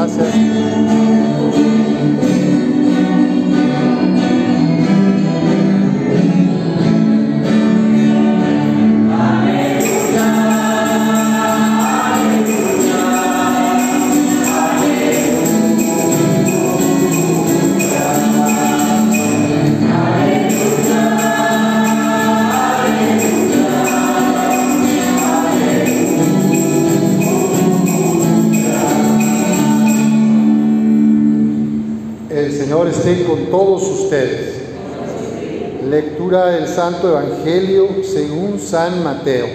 Gracias. El Señor esté con todos ustedes. Lectura del Santo Evangelio según San Mateo.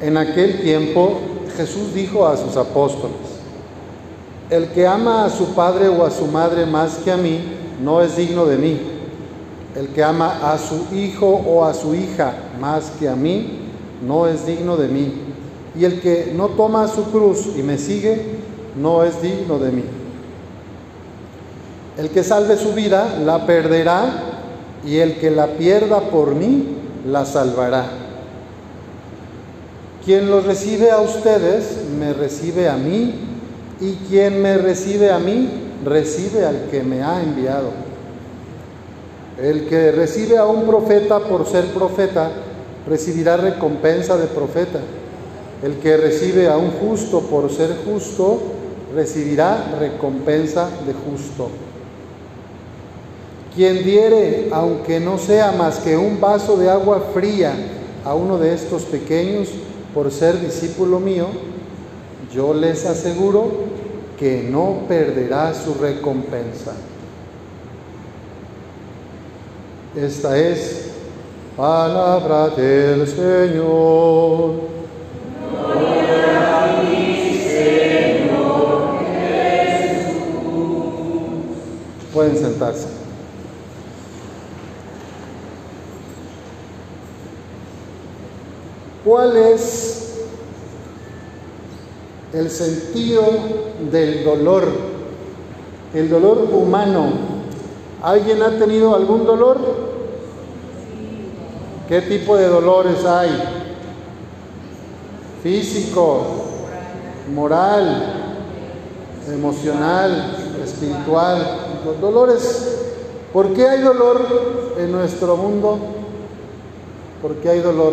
En aquel tiempo Jesús dijo a sus apóstoles, el que ama a su padre o a su madre más que a mí, no es digno de mí. El que ama a su hijo o a su hija más que a mí, no es digno de mí. Y el que no toma su cruz y me sigue, no es digno de mí. El que salve su vida, la perderá, y el que la pierda por mí, la salvará. Quien los recibe a ustedes, me recibe a mí, y quien me recibe a mí, recibe al que me ha enviado. El que recibe a un profeta por ser profeta, recibirá recompensa de profeta. El que recibe a un justo por ser justo, recibirá recompensa de justo. Quien diere, aunque no sea más que un vaso de agua fría, a uno de estos pequeños por ser discípulo mío, yo les aseguro que no perderá su recompensa. Esta es palabra del Señor. Sentarse. ¿Cuál es el sentido del dolor? El dolor humano. ¿Alguien ha tenido algún dolor? ¿Qué tipo de dolores hay? Físico, moral, emocional, espiritual. Los dolores. ¿Por qué hay dolor en nuestro mundo? ¿Por qué hay dolor?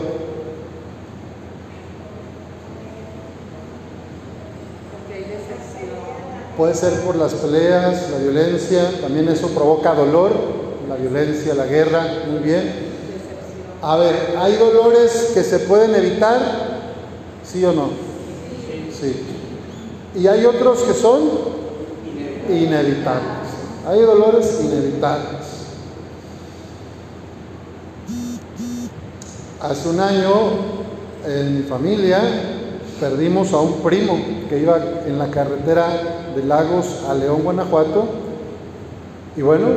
Puede ser por las peleas, la violencia, también eso provoca dolor, la violencia, la guerra, muy bien. A ver, ¿hay dolores que se pueden evitar? ¿Sí o no? Sí. Y hay otros que son inevitables. Hay dolores inevitables. Hace un año en mi familia perdimos a un primo que iba en la carretera de Lagos a León, Guanajuato. Y bueno,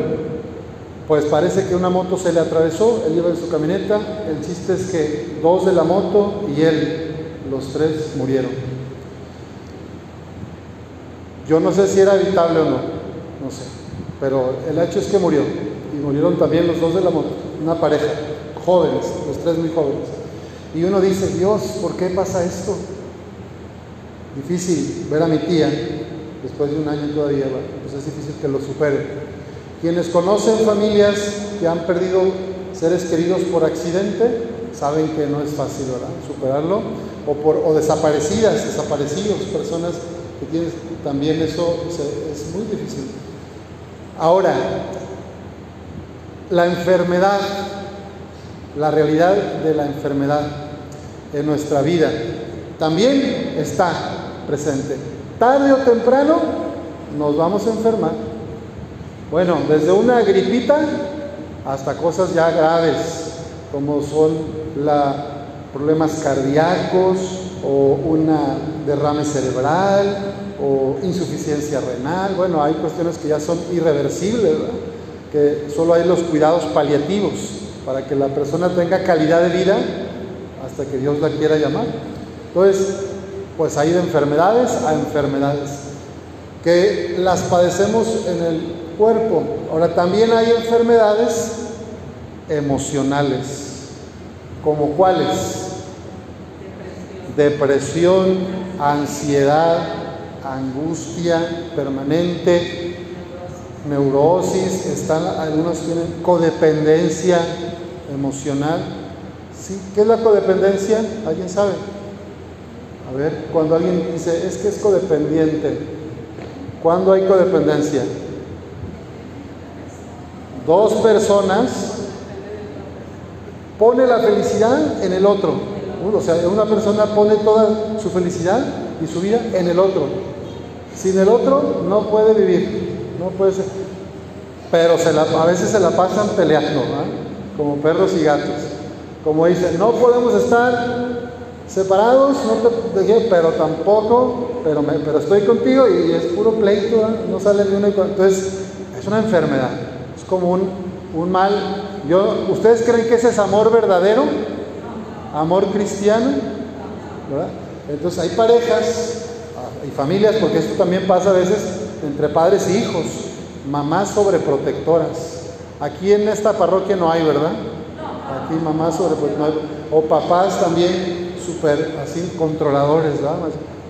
pues parece que una moto se le atravesó, él iba en su camioneta, el chiste es que dos de la moto y él, los tres murieron. Yo no sé si era evitable o no, no sé, pero el hecho es que murió. Y murieron también los dos de la moto, una pareja, jóvenes, los tres muy jóvenes. Y uno dice, Dios, ¿por qué pasa esto? Difícil ver a mi tía después de un año todavía, pues es difícil que lo supere. Quienes conocen familias que han perdido seres queridos por accidente, saben que no es fácil ¿verdad? superarlo, o, por, o desaparecidas, desaparecidos, personas que tienen también eso es muy difícil. Ahora, la enfermedad, la realidad de la enfermedad en nuestra vida también está presente. Tarde o temprano nos vamos a enfermar. Bueno, desde una gripita hasta cosas ya graves, como son la, problemas cardíacos o una derrame cerebral o insuficiencia renal. Bueno, hay cuestiones que ya son irreversibles, que solo hay los cuidados paliativos para que la persona tenga calidad de vida hasta que Dios la quiera llamar. Entonces, pues hay de enfermedades a enfermedades que las padecemos en el cuerpo. Ahora también hay enfermedades emocionales, como cuáles? Depresión, ansiedad, angustia permanente, neurosis, están, algunos tienen codependencia emocional. ¿Sí? ¿Qué es la codependencia? ¿Alguien sabe? A ver, cuando alguien dice, es que es codependiente, ¿cuándo hay codependencia? Dos personas pone la felicidad en el otro. O sea, una persona pone toda su felicidad y su vida en el otro. Sin el otro no puede vivir, no puede ser. Pero a veces se la pasan peleando, como perros y gatos. Como dicen, no podemos estar separados, pero tampoco, pero estoy contigo y es puro pleito, no sale ni uno. Entonces, es una enfermedad, es como un, un mal. Yo, ¿Ustedes creen que ese es amor verdadero? Amor cristiano, ¿verdad? Entonces hay parejas y familias, porque esto también pasa a veces entre padres y hijos, mamás sobreprotectoras. Aquí en esta parroquia no hay, ¿verdad? Aquí mamás sobreprotectoras, o papás también súper así controladores, ¿verdad?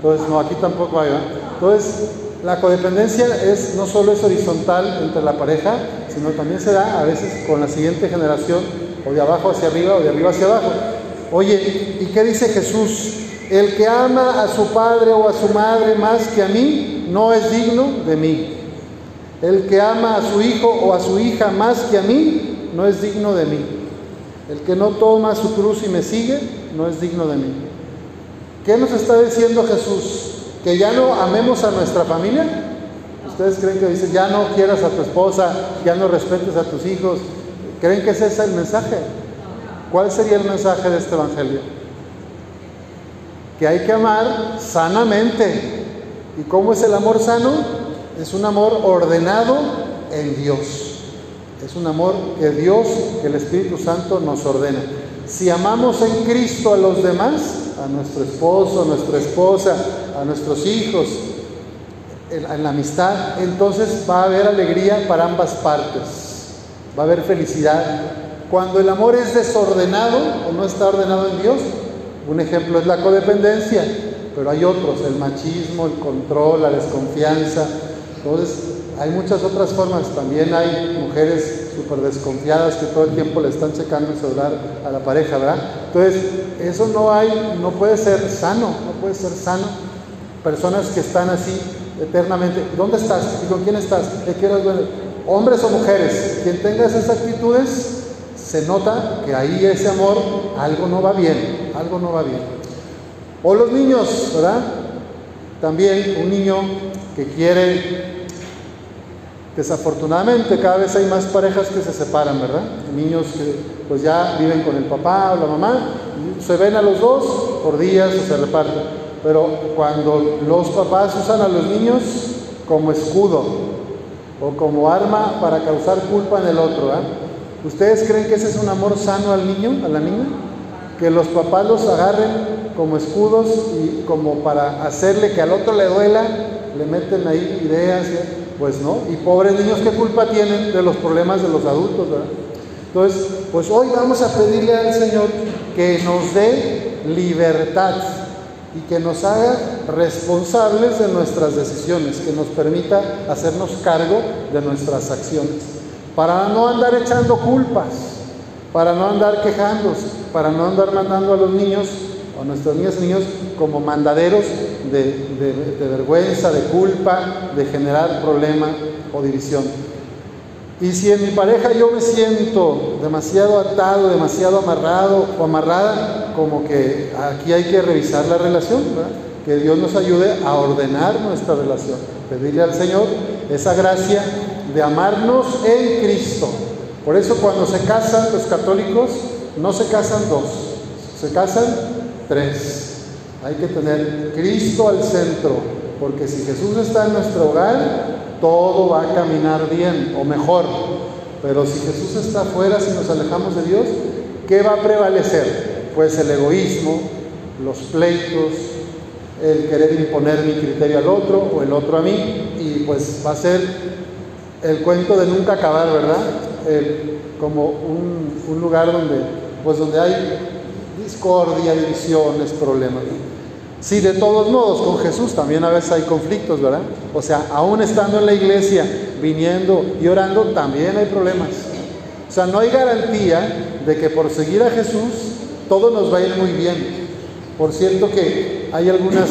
Entonces, no, aquí tampoco hay, ¿verdad? Entonces, la codependencia es, no solo es horizontal entre la pareja, sino también se da a veces con la siguiente generación, o de abajo hacia arriba, o de arriba hacia abajo. Oye, ¿y qué dice Jesús? El que ama a su padre o a su madre más que a mí, no es digno de mí. El que ama a su hijo o a su hija más que a mí, no es digno de mí. El que no toma su cruz y me sigue, no es digno de mí. ¿Qué nos está diciendo Jesús? ¿Que ya no amemos a nuestra familia? ¿Ustedes creen que dice, ya no quieras a tu esposa, ya no respetes a tus hijos? ¿Creen que ese es el mensaje? ¿Cuál sería el mensaje de este Evangelio? que hay que amar sanamente. ¿Y cómo es el amor sano? Es un amor ordenado en Dios. Es un amor que Dios, que el Espíritu Santo nos ordena. Si amamos en Cristo a los demás, a nuestro esposo, a nuestra esposa, a nuestros hijos, en, la amistad, entonces va a haber alegría para ambas partes. Va a haber felicidad. Cuando el amor es desordenado o no está ordenado en Dios, un ejemplo es la codependencia, pero hay otros, el machismo, el control, la desconfianza. Entonces, hay muchas otras formas. También hay mujeres súper desconfiadas que todo el tiempo le están checando el celular a la pareja, ¿verdad? Entonces, eso no hay, no puede ser sano, no puede ser sano. Personas que están así eternamente, ¿dónde estás? ¿Y con quién estás? Hombres o mujeres, quien tenga esas actitudes, se nota que ahí ese amor algo no va bien, algo no va bien. O los niños, ¿verdad? También un niño que quiere, desafortunadamente cada vez hay más parejas que se separan, ¿verdad? Niños que pues ya viven con el papá o la mamá, se ven a los dos por días o se reparten. Pero cuando los papás usan a los niños como escudo o como arma para causar culpa en el otro, ¿verdad? ¿Ustedes creen que ese es un amor sano al niño, a la niña? Que los papás los agarren como escudos y como para hacerle que al otro le duela, le meten ahí ideas, pues no. Y pobres niños, ¿qué culpa tienen de los problemas de los adultos? ¿verdad? Entonces, pues hoy vamos a pedirle al Señor que nos dé libertad y que nos haga responsables de nuestras decisiones, que nos permita hacernos cargo de nuestras acciones para no andar echando culpas, para no andar quejándose, para no andar mandando a los niños o a nuestros niños como mandaderos de, vergüenza, de culpa, de generar problema o división. Y si en mi pareja yo me siento demasiado atado, demasiado amarrado o amarrada, como que aquí hay que revisar la relación, que Dios nos ayude a ordenar nuestra relación, pedirle al Señor esa gracia de amarnos en Cristo. Por eso cuando se casan los católicos, no se casan dos, se casan tres. Hay que tener Cristo al centro, porque si Jesús está en nuestro hogar, todo va a caminar bien o mejor. Pero si Jesús está afuera, si nos alejamos de Dios, ¿qué va a prevalecer? Pues el egoísmo, los pleitos, el querer imponer mi criterio al otro o el otro a mí, y pues va a ser el cuento de nunca acabar, ¿verdad? como un, lugar donde, pues donde hay discordia, divisiones, problemas. Sí, de todos modos, con Jesús también a veces hay conflictos, ¿verdad? O sea, aún estando en la iglesia, viniendo y orando, también hay problemas. O sea, no hay garantía de que por seguir a Jesús todo nos va a ir muy bien. Por cierto que hay algunas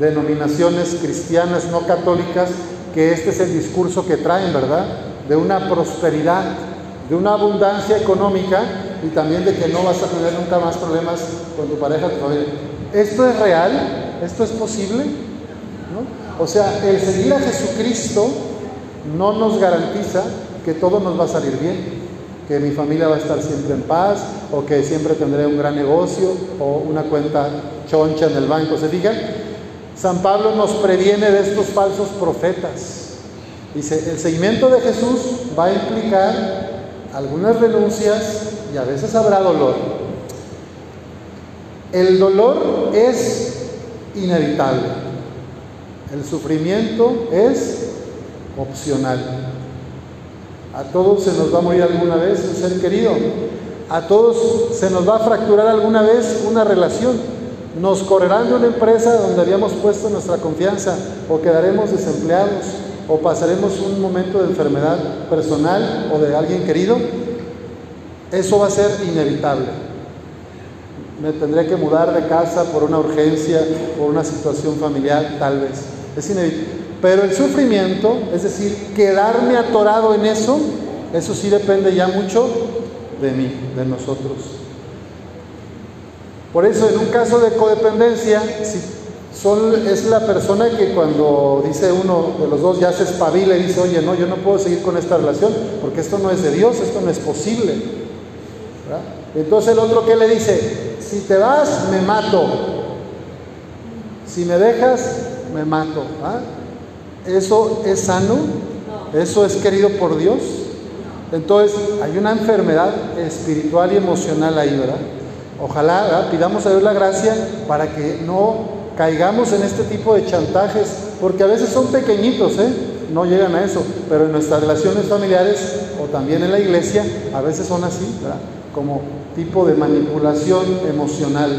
denominaciones cristianas no católicas que este es el discurso que traen, ¿verdad? De una prosperidad, de una abundancia económica y también de que no vas a tener nunca más problemas con tu pareja, tu familia. ¿Esto es real? ¿Esto es posible? ¿No? O sea, el seguir a Jesucristo no nos garantiza que todo nos va a salir bien, que mi familia va a estar siempre en paz o que siempre tendré un gran negocio o una cuenta choncha en el banco. ¿Se fijan? San Pablo nos previene de estos falsos profetas. Dice, el seguimiento de Jesús va a implicar algunas renuncias y a veces habrá dolor. El dolor es inevitable. El sufrimiento es opcional. A todos se nos va a morir alguna vez un ser querido. A todos se nos va a fracturar alguna vez una relación. Nos correrán de una empresa donde habíamos puesto nuestra confianza o quedaremos desempleados o pasaremos un momento de enfermedad personal o de alguien querido. Eso va a ser inevitable. Me tendré que mudar de casa por una urgencia, por una situación familiar, tal vez. Es inevitable. Pero el sufrimiento, es decir, quedarme atorado en eso, eso sí depende ya mucho de mí, de nosotros. Por eso, en un caso de codependencia, si son, es la persona que cuando dice uno de los dos ya se espabila y dice, oye, no, yo no puedo seguir con esta relación porque esto no es de Dios, esto no es posible. Entonces el otro que le dice, si te vas, me mato. Si me dejas, me mato. ¿Eso es sano? ¿Eso es querido por Dios? Entonces hay una enfermedad espiritual y emocional ahí, ¿verdad? Ojalá pidamos a Dios la gracia para que no caigamos en este tipo de chantajes, porque a veces son pequeñitos, ¿eh? no llegan a eso, pero en nuestras relaciones familiares o también en la iglesia a veces son así, como tipo de manipulación emocional.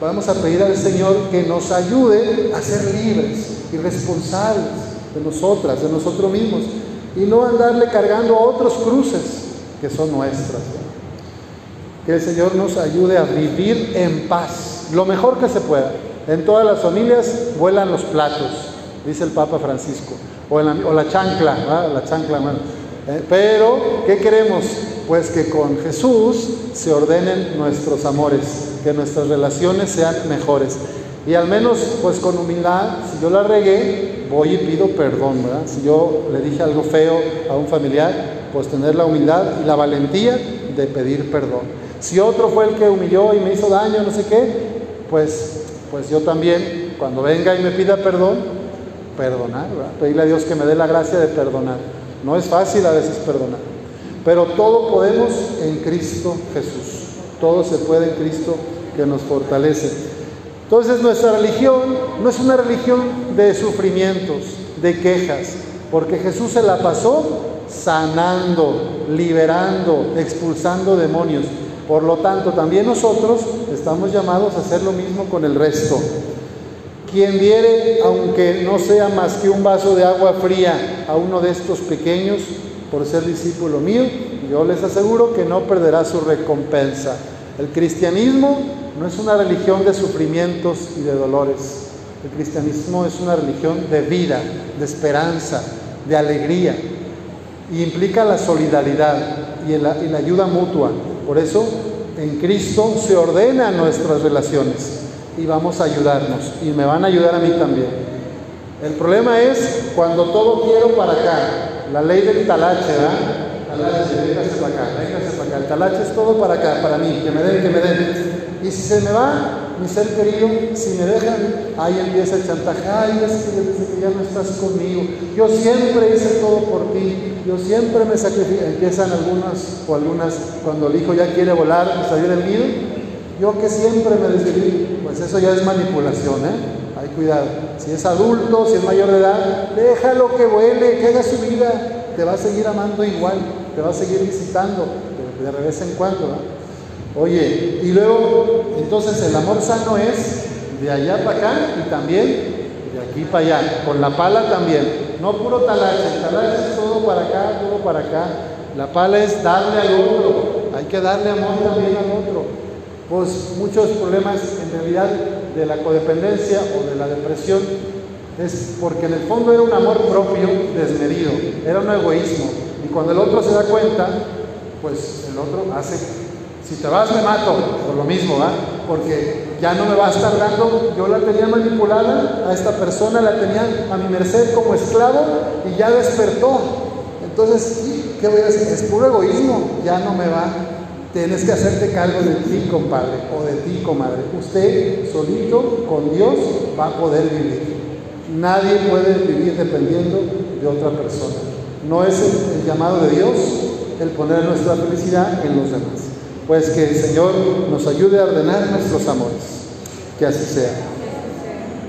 Vamos a pedir al Señor que nos ayude a ser libres y responsables de nosotras, de nosotros mismos, y no andarle cargando a otros cruces que son nuestras. Que el Señor nos ayude a vivir en paz, lo mejor que se pueda. En todas las familias vuelan los platos, dice el Papa Francisco, o, la, chancla, la chancla, eh, pero, ¿qué queremos? Pues que con Jesús se ordenen nuestros amores, que nuestras relaciones sean mejores. Y al menos, pues con humildad, si yo la regué, voy y pido perdón, ¿verdad? Si yo le dije algo feo a un familiar, pues tener la humildad y la valentía de pedir perdón. Si otro fue el que humilló y me hizo daño, no sé qué, pues, pues yo también, cuando venga y me pida perdón, perdonar. Pedirle a Dios que me dé la gracia de perdonar. No es fácil a veces perdonar, pero todo podemos en Cristo Jesús. Todo se puede en Cristo que nos fortalece. Entonces nuestra religión no es una religión de sufrimientos, de quejas, porque Jesús se la pasó sanando, liberando, expulsando demonios. Por lo tanto, también nosotros estamos llamados a hacer lo mismo con el resto. Quien diere, aunque no sea más que un vaso de agua fría a uno de estos pequeños, por ser discípulo mío, yo les aseguro que no perderá su recompensa. El cristianismo no es una religión de sufrimientos y de dolores. El cristianismo es una religión de vida, de esperanza, de alegría. Y implica la solidaridad y la, y la ayuda mutua. Por eso en Cristo se ordenan nuestras relaciones y vamos a ayudarnos y me van a ayudar a mí también. El problema es cuando todo quiero para acá, la ley del talache, ¿verdad? Talache, véngase para acá, véngase para acá. El talache es todo para acá, para mí, que me den, que me den. Y si se me va, mi ser querido, si me dejan, ahí empieza el chantaje. Ay, es que desde que ya no estás conmigo, yo siempre hice todo por ti, yo siempre me sacrifico. Empiezan algunas o algunas, cuando el hijo ya quiere volar y salir del nido, yo que siempre me desviví, pues eso ya es manipulación, ¿eh? Hay cuidado. Si es adulto, si es mayor de edad, déjalo que vuele, que haga su vida, te va a seguir amando igual, te va a seguir visitando, de, de vez en cuando, Oye, y luego, entonces el amor sano es de allá para acá y también de aquí para allá, con la pala también. No puro talache, talache es todo para acá, todo para acá. La pala es darle al otro, hay que darle amor también al otro. Pues muchos problemas en realidad de la codependencia o de la depresión es porque en el fondo era un amor propio desmedido, era un egoísmo. Y cuando el otro se da cuenta, pues el otro hace, si te vas me mato, por lo mismo, ¿va? Porque ya no me va a estar dando, yo la tenía manipulada, a esta persona la tenía a mi merced como esclavo y ya despertó. Entonces, ¿qué voy a hacer? Es puro egoísmo, ya no me va. Tienes que hacerte cargo de ti, compadre, o de ti, comadre. Usted solito, con Dios, va a poder vivir. Nadie puede vivir dependiendo de otra persona. No es el, llamado de Dios el poner nuestra felicidad en los demás. Pues que el Señor nos ayude a ordenar nuestros amores. Que así sea.